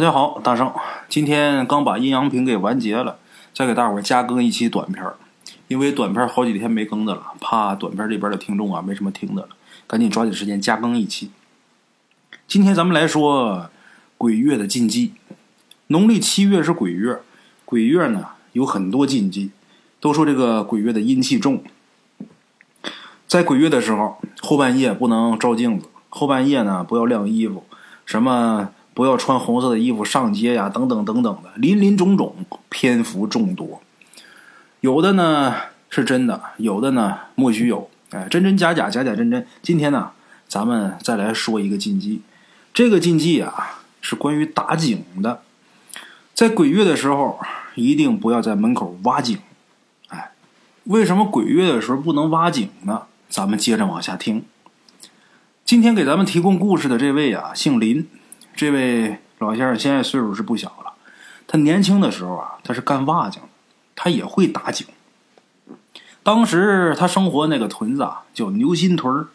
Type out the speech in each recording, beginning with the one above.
大家好，大圣，今天刚把阴阳瓶给完结了，再给大伙儿加更一期短片儿，因为短片好几天没更的了，怕短片儿这边的听众啊没什么听的了，赶紧抓紧时间加更一期。今天咱们来说鬼月的禁忌。农历七月是鬼月，鬼月呢有很多禁忌，都说这个鬼月的阴气重，在鬼月的时候，后半夜不能照镜子，后半夜呢不要晾衣服，什么。不要穿红色的衣服上街呀，等等等等的，林林种种，篇幅众多。有的呢是真的，有的呢莫须有。哎，真真假假，假假真真。今天呢，咱们再来说一个禁忌。这个禁忌啊，是关于打井的。在鬼月的时候，一定不要在门口挖井。哎，为什么鬼月的时候不能挖井呢？咱们接着往下听。今天给咱们提供故事的这位啊，姓林。这位老先生现在岁数是不小了，他年轻的时候啊，他是干瓦匠的，他也会打井。当时他生活那个屯子啊，叫牛心屯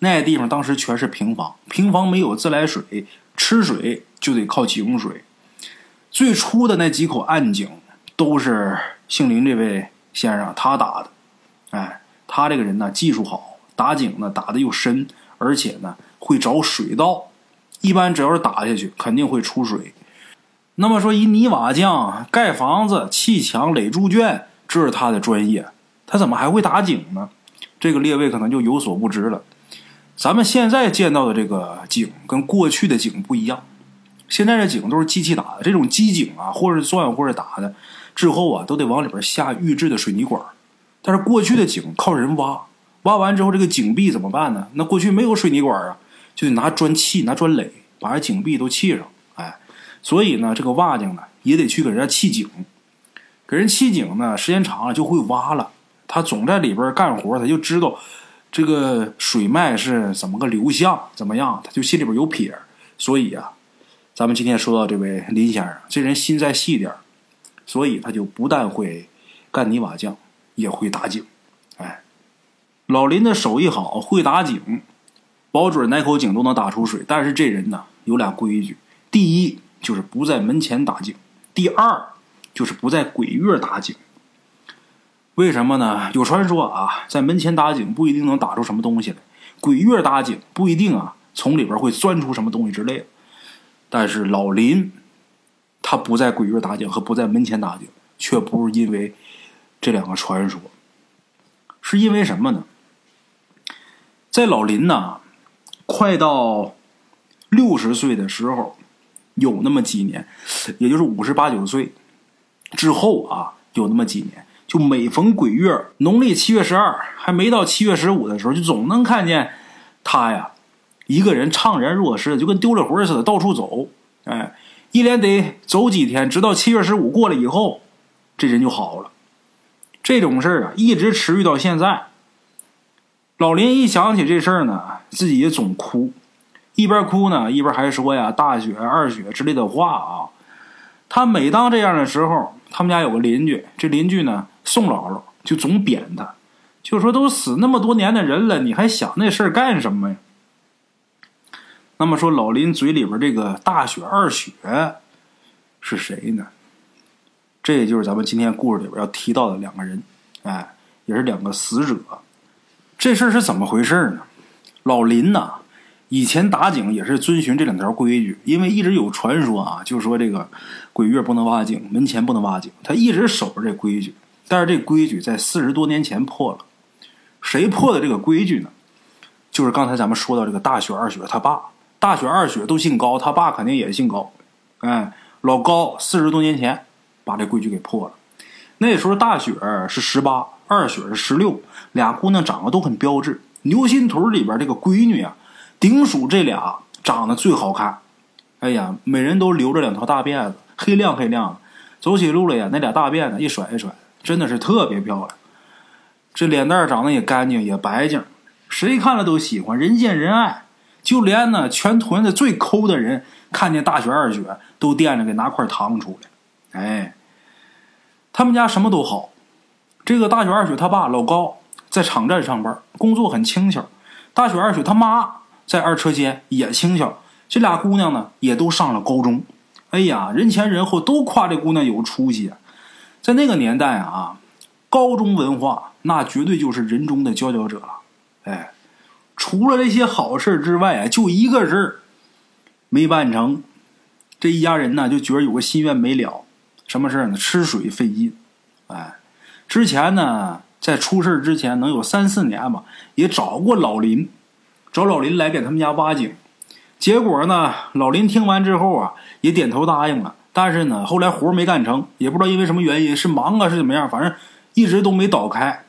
那地方当时全是平房，平房没有自来水，吃水就得靠井水。最初的那几口暗井都是姓林这位先生他打的，哎，他这个人呢技术好，打井呢打的又深，而且呢会找水道。一般只要是打下去，肯定会出水。那么说，一泥瓦匠盖房子、砌墙、垒猪圈，这是他的专业，他怎么还会打井呢？这个列位可能就有所不知了。咱们现在见到的这个井跟过去的井不一样，现在的井都是机器打的，这种机井啊，或者钻或者打的之后啊，都得往里边下预制的水泥管。但是过去的井靠人挖，挖完之后这个井壁怎么办呢？那过去没有水泥管啊。就得拿砖砌，拿砖垒，把这井壁都砌上。哎，所以呢，这个瓦匠呢也得去给人家砌井。给人砌井呢，时间长了就会挖了。他总在里边干活，他就知道这个水脉是怎么个流向，怎么样，他就心里边有撇。所以啊，咱们今天说到这位林先生，这人心再细点所以他就不但会干泥瓦匠，也会打井。哎，老林的手艺好，会打井。保准哪口井都能打出水，但是这人呢有俩规矩：第一就是不在门前打井；第二就是不在鬼月打井。为什么呢？有传说啊，在门前打井不一定能打出什么东西来，鬼月打井不一定啊，从里边会钻出什么东西之类的。但是老林他不在鬼月打井和不在门前打井，却不是因为这两个传说，是因为什么呢？在老林呢。快到六十岁的时候，有那么几年，也就是五十八九岁之后啊，有那么几年，就每逢鬼月，农历七月十二还没到七月十五的时候，就总能看见他呀，一个人怅然若失，就跟丢了魂似的，到处走。哎，一连得走几天，直到七月十五过了以后，这人就好了。这种事儿啊，一直持续到现在。老林一想起这事儿呢，自己也总哭，一边哭呢，一边还说呀“大雪、二雪”之类的话啊。他每当这样的时候，他们家有个邻居，这邻居呢，宋姥姥就总贬他，就说：“都死那么多年的人了，你还想那事儿干什么呀？”那么说，老林嘴里边这个“大雪、二雪”是谁呢？这也就是咱们今天故事里边要提到的两个人，哎，也是两个死者。这事儿是怎么回事呢？老林呐，以前打井也是遵循这两条规矩，因为一直有传说啊，就说这个鬼月不能挖井，门前不能挖井，他一直守着这规矩。但是这规矩在四十多年前破了，谁破的这个规矩呢？就是刚才咱们说到这个大雪二雪他爸，大雪二雪都姓高，他爸肯定也姓高。哎，老高四十多年前把这规矩给破了。那时候大雪是十八。二雪是十六，俩姑娘长得都很标致。牛心屯里边这个闺女啊，顶属这俩长得最好看。哎呀，每人都留着两条大辫子，黑亮黑亮的。走起路来呀，那俩大辫子一甩一甩，真的是特别漂亮。这脸蛋长得也干净也白净，谁看了都喜欢，人见人爱。就连呢全屯子最抠的人，看见大雪二雪都惦着给拿块糖出来。哎，他们家什么都好。这个大雪二雪他爸老高在厂站上班，工作很轻巧。大雪二雪他妈在二车间也轻巧。这俩姑娘呢也都上了高中。哎呀，人前人后都夸这姑娘有出息。在那个年代啊，高中文化那绝对就是人中的佼佼者了。哎，除了这些好事之外啊，就一个事儿没办成。这一家人呢，就觉得有个心愿没了。什么事呢？吃水费劲。哎，之前呢，在出事之前，能有三四年吧，也找过老林，找老林来给他们家挖井。结果呢，老林听完之后啊，也点头答应了。但是呢，后来活没干成，也不知道因为什么原因，是忙啊是怎么样，反正一直都没倒开。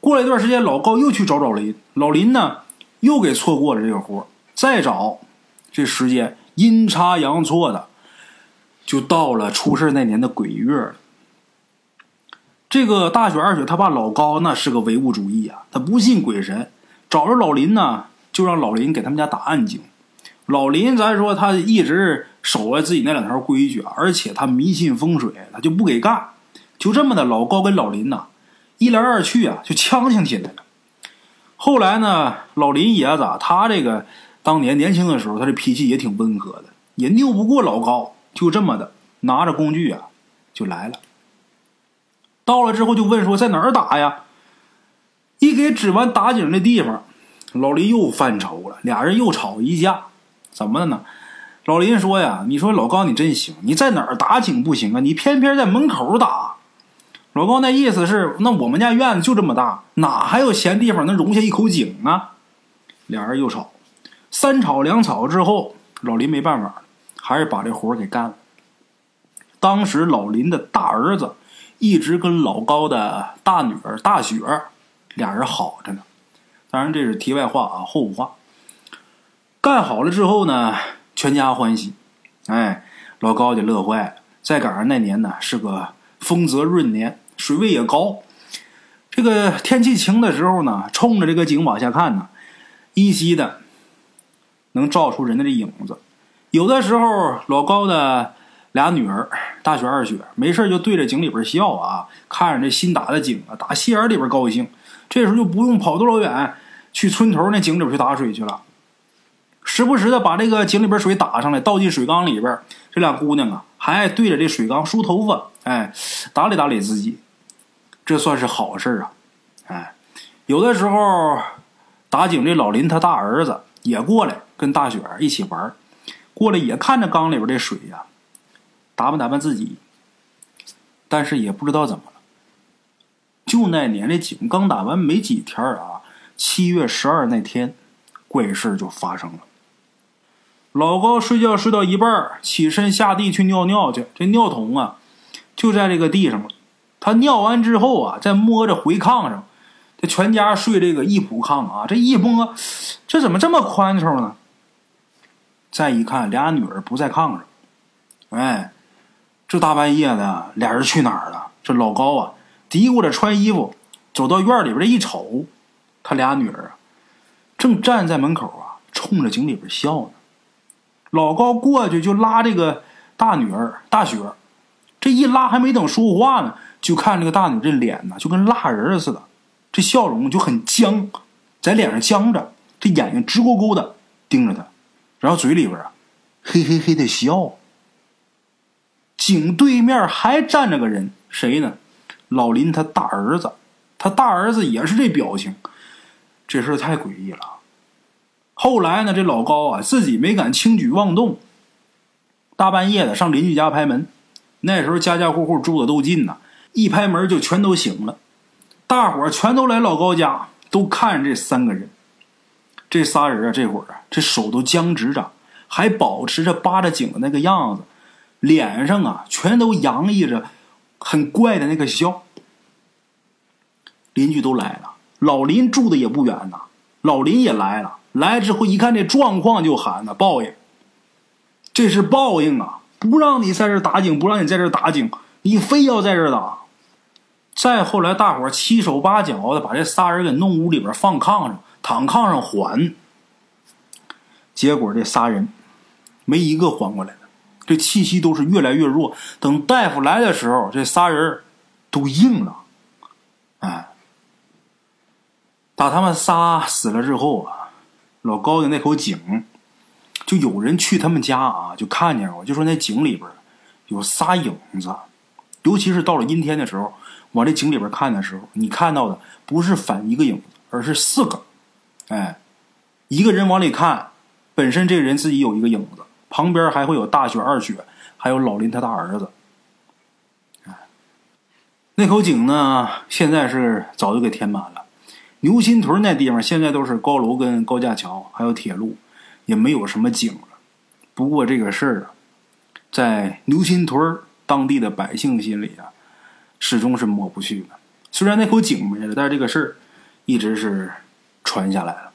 过了一段时间，老高又去找老林，老林呢又给错过了这个活再找，这时间阴差阳错的，就到了出事那年的鬼月了。这个大雪二雪他爸老高那是个唯物主义啊，他不信鬼神，找着老林呢，就让老林给他们家打暗井。老林，咱说他一直守着自己那两条规矩，而且他迷信风水，他就不给干。就这么的，老高跟老林呐，一来二去啊，就呛呛起来了。后来呢，老林爷子他这个当年年轻的时候，他这脾气也挺温和的，也拗不过老高。就这么的，拿着工具啊，就来了。到了之后就问说在哪儿打呀？一给指完打井的地方，老林又犯愁了，俩人又吵一架。怎么了呢？老林说呀：“你说老高你真行，你在哪儿打井不行啊？你偏偏在门口打。”老高那意思是：“那我们家院子就这么大，哪还有闲地方能容下一口井啊？”俩人又吵，三吵两吵之后，老林没办法，还是把这活给干了。当时老林的大儿子一直跟老高的大女儿大雪俩人好着呢。当然这是题外话啊，后话。干好了之后呢，全家欢喜，哎，老高就乐坏了。再赶上那年呢，是个丰泽闰年，水位也高。这个天气晴的时候呢，冲着这个井往下看呢，依稀的能照出人的影子。有的时候，老高的俩女儿大雪、二雪没事就对着井里边笑啊，看着这新打的井啊，打心眼里边高兴。这时候就不用跑多老远去村头那井里边去打水去了。时不时的把这个井里边水打上来，倒进水缸里边。这俩姑娘啊，还爱对着这水缸梳头发，哎，打理打理自己，这算是好事啊。哎，有的时候打井这老林他大儿子也过来跟大雪一起玩，过来也看着缸里边这水呀，打扮打扮自己。但是也不知道怎么了，就那年那井刚打完没几天啊，七月十二那天，怪事就发生了。老高睡觉睡到一半，起身下地去尿尿去。这尿桶啊，就在这个地上了。他尿完之后啊，再摸着回炕上。这全家睡这个一铺炕啊，这一摸，这怎么这么宽敞呢？再一看，俩女儿不在炕上。哎，这大半夜的，俩人去哪儿了？这老高啊，嘀咕着穿衣服，走到院里边一瞅，他俩女儿啊，正站在门口啊，冲着井里边笑呢。老高过去就拉这个大女儿大雪，这一拉还没等说话呢，就看这个大女这脸呢，就跟蜡人似的，这笑容就很僵，在脸上僵着，这眼睛直勾勾的盯着他，然后嘴里边啊，嘿嘿嘿的笑。井对面还站着个人，谁呢？老林他大儿子，他大儿子也是这表情，这事太诡异了。后来呢，这老高啊，自己没敢轻举妄动。大半夜的上邻居家拍门，那时候家家户户住的都近呐，一拍门就全都醒了。大伙全都来老高家，都看这三个人。这仨人啊，这会儿啊，这手都僵直着，还保持着扒着井的那个样子，脸上啊，全都洋溢着很怪的那个笑。邻居都来了，老林住的也不远呐，老林也来了。来之后一看这状况，就喊呢：“报应！这是报应啊！不让你在这打井，不让你在这打井，你非要在这打。”再后来，大伙七手八脚的把这仨人给弄屋里边，放炕上，躺炕上缓。结果这仨人没一个缓过来，这气息都是越来越弱。等大夫来的时候，这仨人都硬了。哎，打他们仨死了之后啊。老高的那口井，就有人去他们家啊，就看见我，就说那井里边有仨影子，尤其是到了阴天的时候，往这井里边看的时候，你看到的不是反一个影子，而是四个。哎，一个人往里看，本身这个人自己有一个影子，旁边还会有大雪、二雪，还有老林他大儿子。哎，那口井呢，现在是早就给填满了。牛心屯那地方现在都是高楼跟高架桥，还有铁路，也没有什么井了。不过这个事儿啊，在牛心屯当地的百姓心里啊，始终是抹不去的。虽然那口井没了，但是这个事儿一直是。传下来了，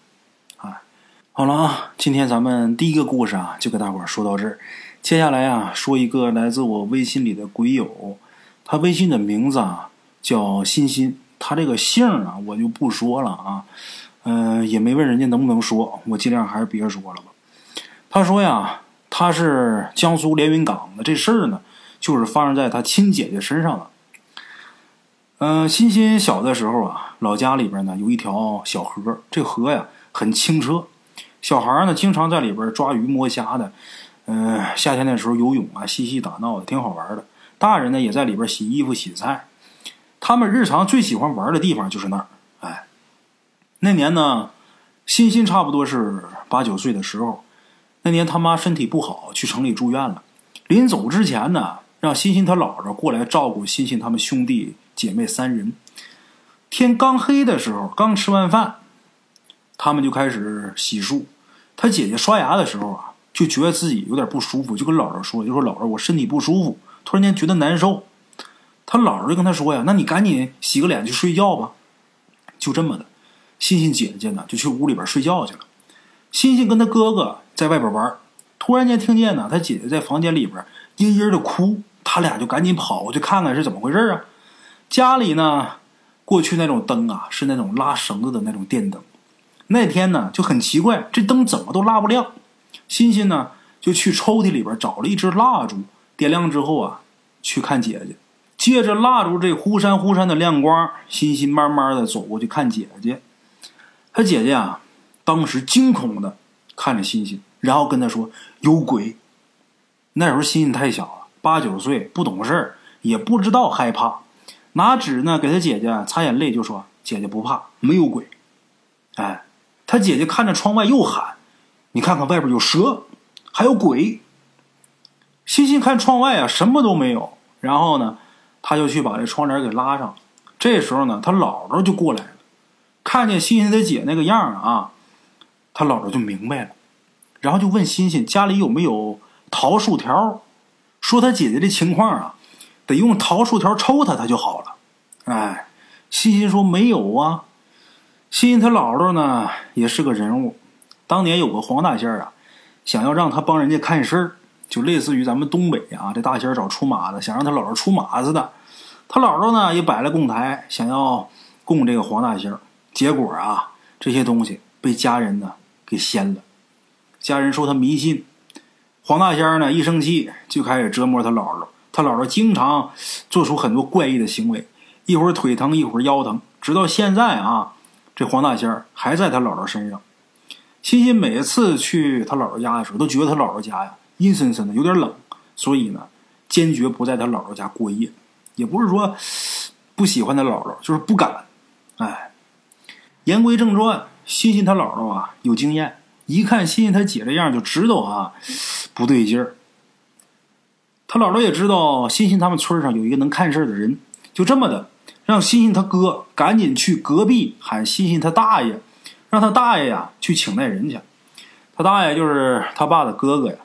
好了啊，今天咱们第一个故事啊，就给大伙说到这儿。接下来啊，说一个来自我微信里的鬼友，他微信的名字啊叫欣欣，他这个姓啊我就不说了啊，嗯，也没问人家能不能说，我尽量还是别说了吧。他说呀，他是江苏连云港的，这事儿呢就是发生在他亲姐姐身上的。嗯，欣欣小的时候啊，老家里边呢有一条小河，这河呀很清澈，小孩呢经常在里边抓鱼摸虾的。嗯，夏天的时候游泳啊，嬉戏打闹的，挺好玩的。大人呢也在里边洗衣服、洗菜。他们日常最喜欢玩的地方就是那儿。哎，那年呢，欣欣差不多是八九岁的时候，那年他妈身体不好，去城里住院了。临走之前呢，让欣欣他姥姥过来照顾欣欣他们兄弟。姐妹三人，天刚黑的时候，刚吃完饭，他们就开始洗漱。他姐姐刷牙的时候啊，就觉得自己有点不舒服，就跟姥姥说：“就说姥姥，我身体不舒服，突然间觉得难受。”他姥姥就跟他说：“呀，那你赶紧洗个脸去睡觉吧。”就这么的，欣欣姐姐呢就去屋里边睡觉去了。欣欣跟他哥哥在外边玩，突然间听见呢，他姐姐在房间里边嘤嘤的哭，他俩就赶紧跑过去看看是怎么回事啊。家里呢，过去那种灯啊，是那种拉绳子的那种电灯。那天呢就很奇怪，这灯怎么都拉不亮。欣欣呢就去抽屉里边找了一支蜡烛，点亮之后啊，去看姐姐。借着蜡烛这忽闪忽闪的亮光，欣欣慢慢的走过去看姐姐。他姐姐啊，当时惊恐的看着欣欣，然后跟他说：“有鬼。”那时候欣欣太小了，八九岁，不懂事，也不知道害怕。拿纸呢，给他姐姐擦眼泪，就说：“姐姐不怕，没有鬼。”哎，他姐姐看着窗外又喊：“你看看外边有蛇，还有鬼。”欣欣看窗外啊，什么都没有。然后呢，他就去把这窗帘给拉上。这时候呢，他姥姥就过来了，看见欣欣的姐那个样啊，他姥姥就明白了，然后就问欣欣家里有没有桃树条，说他姐姐这情况啊。得用桃树条抽他，他就好了。哎，欣欣说没有啊。欣他姥姥呢，也是个人物。当年有个黄大仙啊，想要让他帮人家看事儿，就类似于咱们东北啊，这大仙找出马的，想让他姥姥出马似的。他姥姥呢，也摆了供台，想要供这个黄大仙。结果啊，这些东西被家人呢给掀了。家人说他迷信。黄大仙呢，一生气就开始折磨他姥姥。他姥姥经常做出很多怪异的行为，一会儿腿疼，一会儿腰疼，直到现在啊，这黄大仙儿还在他姥姥身上。欣欣每次去他姥姥家的时候，都觉得他姥姥家呀阴森森的，有点冷，所以呢，坚决不在他姥姥家过夜。也不是说不喜欢他姥姥，就是不敢。哎，言归正传，欣欣他姥姥啊有经验，一看欣欣他姐这样，就知道啊不对劲儿。他姥姥也知道欣欣他们村上有一个能看事的人，就这么的，让欣欣他哥赶紧去隔壁喊欣欣他大爷，让他大爷呀去请那人去。他大爷就是他爸的哥哥呀。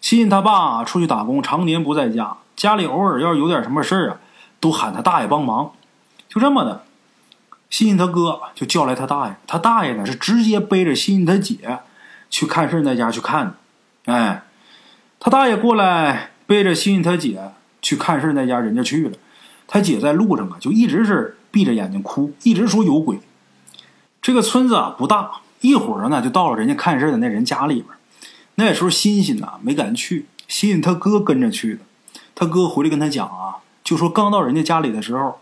欣欣他爸出去打工，常年不在家，家里偶尔要是有点什么事儿啊，都喊他大爷帮忙。就这么的，欣欣他哥就叫来他大爷，他大爷呢是直接背着欣欣他姐去看事那家去看。哎，他大爷过来。背着欣欣他姐去看事那家人家去了，他姐在路上啊，就一直是闭着眼睛哭，一直说有鬼。这个村子啊不大，一会儿呢就到了人家看事的那人家里边。那时候欣欣呐没敢去，欣欣他哥跟着去的。他哥回来跟他讲啊，就说刚到人家家里的时候，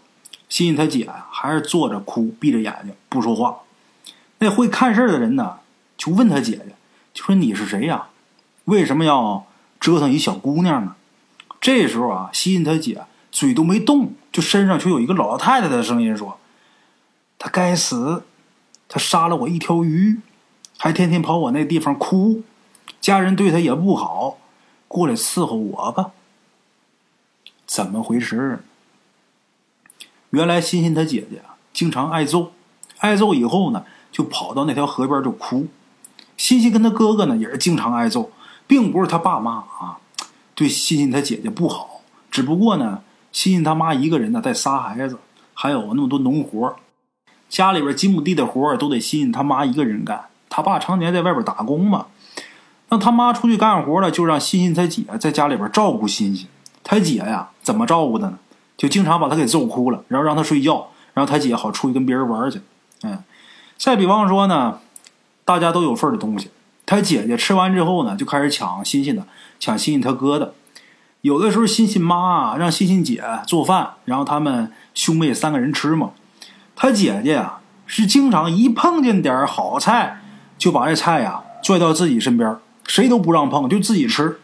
欣欣他姐呀还是坐着哭，闭着眼睛不说话。那会看事的人呢就问他姐姐，就说你是谁呀？为什么要？折腾一小姑娘呢，这时候啊，欣欣他姐嘴都没动，就身上却有一个老太太的声音说：“他该死，他杀了我一条鱼，还天天跑我那地方哭，家人对他也不好，过来伺候我吧。”怎么回事？原来欣欣她姐姐，经常挨揍，挨揍以后呢，就跑到那条河边就哭。欣欣跟他哥哥呢，也是经常挨揍，并不是他爸妈啊对欣欣他姐姐不好，只不过呢，欣欣他妈一个人呢带仨孩子，还有那么多农活，家里边几亩地的活都得欣欣他妈一个人干。他爸常年在外边打工嘛，让他妈出去干活了，就让欣欣他姐在家里边照顾欣欣。他姐呀，怎么照顾的呢？就经常把他给揍哭了，然后让他睡觉，然后他姐好出去跟别人玩去。嗯，再比方说呢，大家都有份的东西，他姐姐吃完之后呢，就开始抢欣欣的，抢欣欣他哥的。有的时候欣欣妈啊让欣欣姐做饭，然后他们兄妹三个人吃嘛。他姐姐呀，是经常一碰见点好菜，就把这菜呀拽到自己身边，谁都不让碰，就自己吃。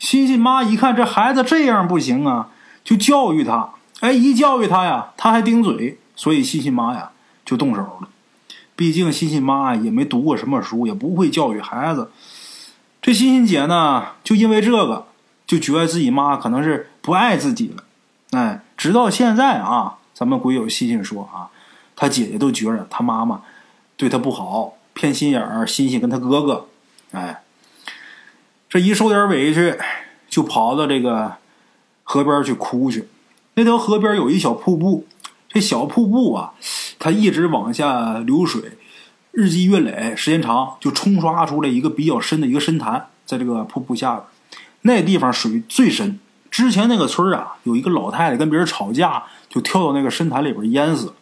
欣欣妈一看这孩子这样不行啊。就教育他，哎，一教育他呀，他还顶嘴，所以欣欣妈呀就动手了。毕竟欣欣妈也没读过什么书，也不会教育孩子。这欣欣姐呢，就因为这个，就觉得自己妈可能是不爱自己了。哎，直到现在啊，咱们鬼友欣欣说啊，他姐姐都觉着他妈妈对他不好，偏心眼儿。欣欣跟他哥哥，哎，这一受点委屈，就跑到这个。河边去哭去，那条河边有一小瀑布，这小瀑布啊，它一直往下流水，日积月累，时间长就冲刷出来一个比较深的一个深潭，在这个瀑布下边，那地方水最深。之前那个村啊，有一个老太太跟别人吵架，就跳到那个深潭里边淹死了。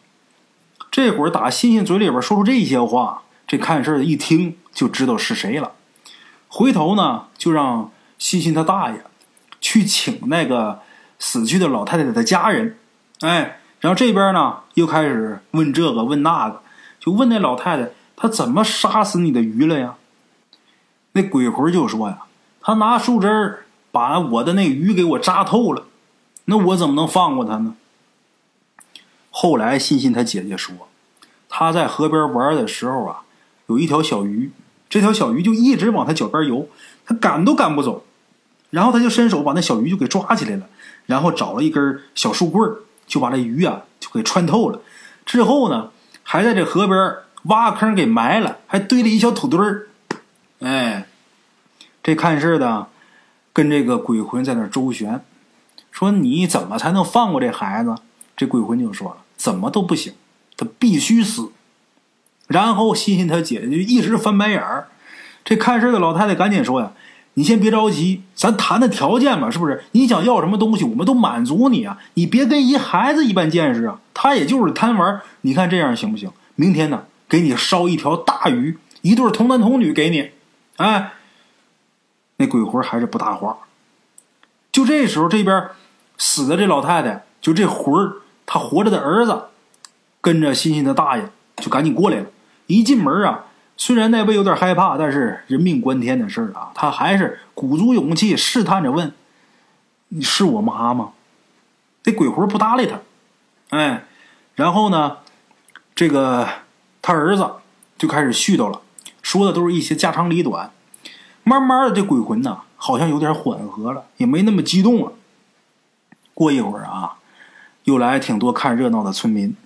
这会儿打欣欣嘴里边说出这些话，这看事的一听就知道是谁了，回头呢就让欣欣他大爷。去请那个死去的老太太的家人，哎，然后这边呢又开始问这个问那个，就问那老太太她怎么杀死你的鱼了呀？那鬼魂就说呀，他拿树枝把我的那鱼给我扎透了，那我怎么能放过他呢？后来欣欣他姐姐说，他在河边玩的时候啊，有一条小鱼，这条小鱼就一直往他脚边游，他赶都赶不走。然后他就伸手把那小鱼就给抓起来了，然后找了一根小树棍就把那鱼啊就给穿透了。之后呢，还在这河边挖坑给埋了，还堆了一小土堆儿。哎，这看事的跟这个鬼魂在那周旋，说你怎么才能放过这孩子？这鬼魂就说了，怎么都不行，他必须死。然后欣欣他姐姐就一直翻白眼儿。这看事的老太太赶紧说呀。你先别着急，咱谈谈条件嘛，是不是？你想要什么东西，我们都满足你啊！你别跟一孩子一般见识啊！他也就是贪玩，你看这样行不行？明天呢，给你烧一条大鱼，一对童男童女给你。哎，那鬼魂还是不搭话。就这时候，这边死的这老太太，就这魂儿，他活着的儿子，跟着欣欣的大爷就赶紧过来了。一进门啊。虽然那位有点害怕，但是人命关天的事儿啊，他还是鼓足勇气试探着问：“你是我妈吗？”这鬼魂不搭理他，哎，然后呢，这个他儿子就开始絮叨了，说的都是一些家长里短。慢慢的，这鬼魂呢，好像有点缓和了，也没那么激动了。过一会儿啊，又来挺多看热闹的村民，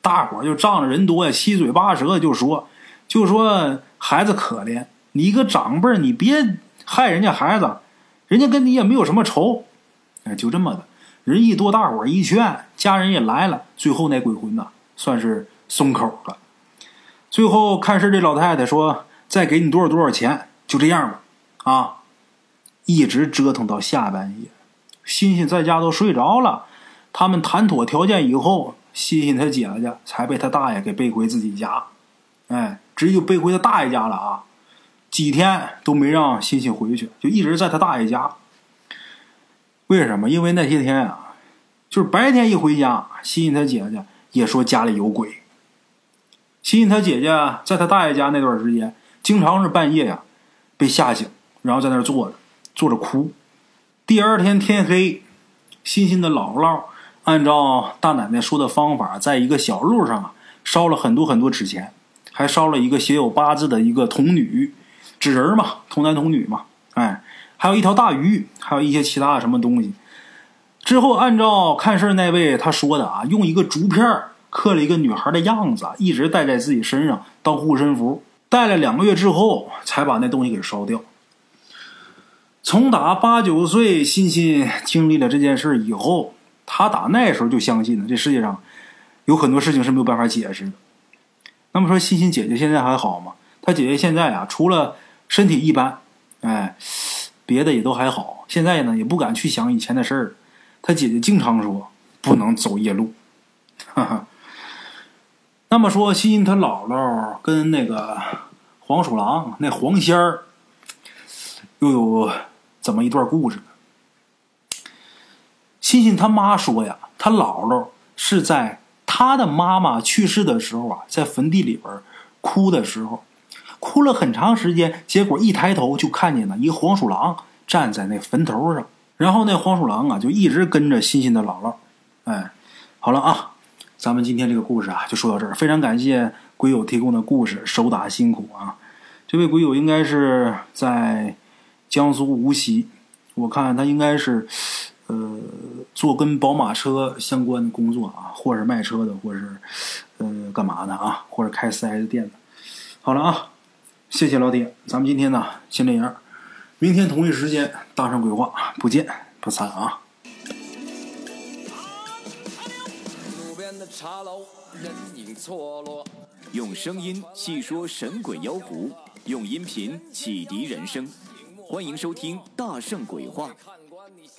大伙儿就仗着人多呀，七嘴八舌就说。就说孩子可怜，你一个长辈你别害人家孩子，人家跟你也没有什么仇，哎，就这么的，人一多，大伙儿一劝，家人也来了，最后那鬼魂呐，算是松口了。最后看事这老太太说：“再给你多少多少钱，就这样吧。”啊，一直折腾到下半夜，欣欣在家都睡着了。他们谈妥条件以后，欣欣他姐姐才被他大爷给背回自己家，哎。直接就背回他大爷家了啊！几天都没让欣欣回去，就一直在他大爷家。为什么？因为那些天啊，就是白天一回家，欣欣他姐姐也说家里有鬼。欣欣他姐姐在他大爷家那段时间，经常是半夜呀被吓醒，然后在那坐着，坐着哭。第二天天黑，欣欣的姥姥按照大奶奶说的方法，在一个小路上啊烧了很多很多纸钱，还烧了一个写有八字的一个童女纸人嘛，童男童女嘛，哎，还有一条大鱼，还有一些其他的什么东西。之后按照看事那位他说的啊，用一个竹片刻了一个女孩的样子，一直带在自己身上当护身符。戴了两个月之后，才把那东西给烧掉。从打八九岁，欣欣经历了这件事以后，他打那时候就相信了，这世界上有很多事情是没有办法解释的。那么说，欣欣姐姐现在还好吗？她姐姐现在啊，除了身体一般，哎，别的也都还好。现在呢，也不敢去想以前的事儿。她姐姐经常说，不能走夜路。哈哈。那么说，欣欣她姥姥跟那个黄鼠狼那黄仙儿又有怎么一段故事呢？欣欣他妈说呀，他姥姥是在他的妈妈去世的时候啊，在坟地里边哭的时候，哭了很长时间，结果一抬头就看见了一个黄鼠狼站在那坟头上，然后那黄鼠狼啊就一直跟着欣欣的姥姥。哎，好了啊。咱们今天这个故事啊，就说到这儿。非常感谢鬼友提供的故事，手打辛苦啊！这位鬼友应该是在江苏无锡，我看他应该是呃做跟宝马车相关的工作啊，或是卖车的，或是呃干嘛的啊，或者开四 S 店的。好了啊，谢谢老铁，咱们今天呢先这样，明天同一时间大圣鬼话不见不散啊！茶楼人影错落，用声音细说神鬼妖狐，用音频启迪人生。欢迎收听《大圣鬼话》。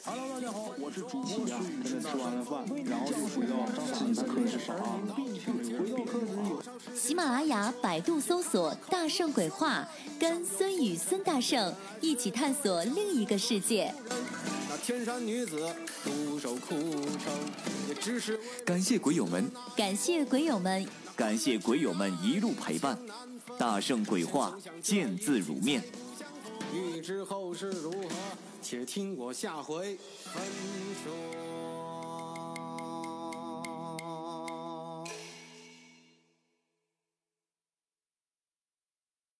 Hello，大家好，我是主播孙宇。吃完了饭，然后就回到自己的课室上啊。喜马拉雅、百度搜索“大圣鬼话”，跟孙宇、孙大圣一起探索另一个世界。那天山女子独守枯城。感谢鬼友们，感谢鬼友们，感谢鬼友们一路陪伴。大圣鬼话，见字如面。欲知后事如何，且听我下回分说。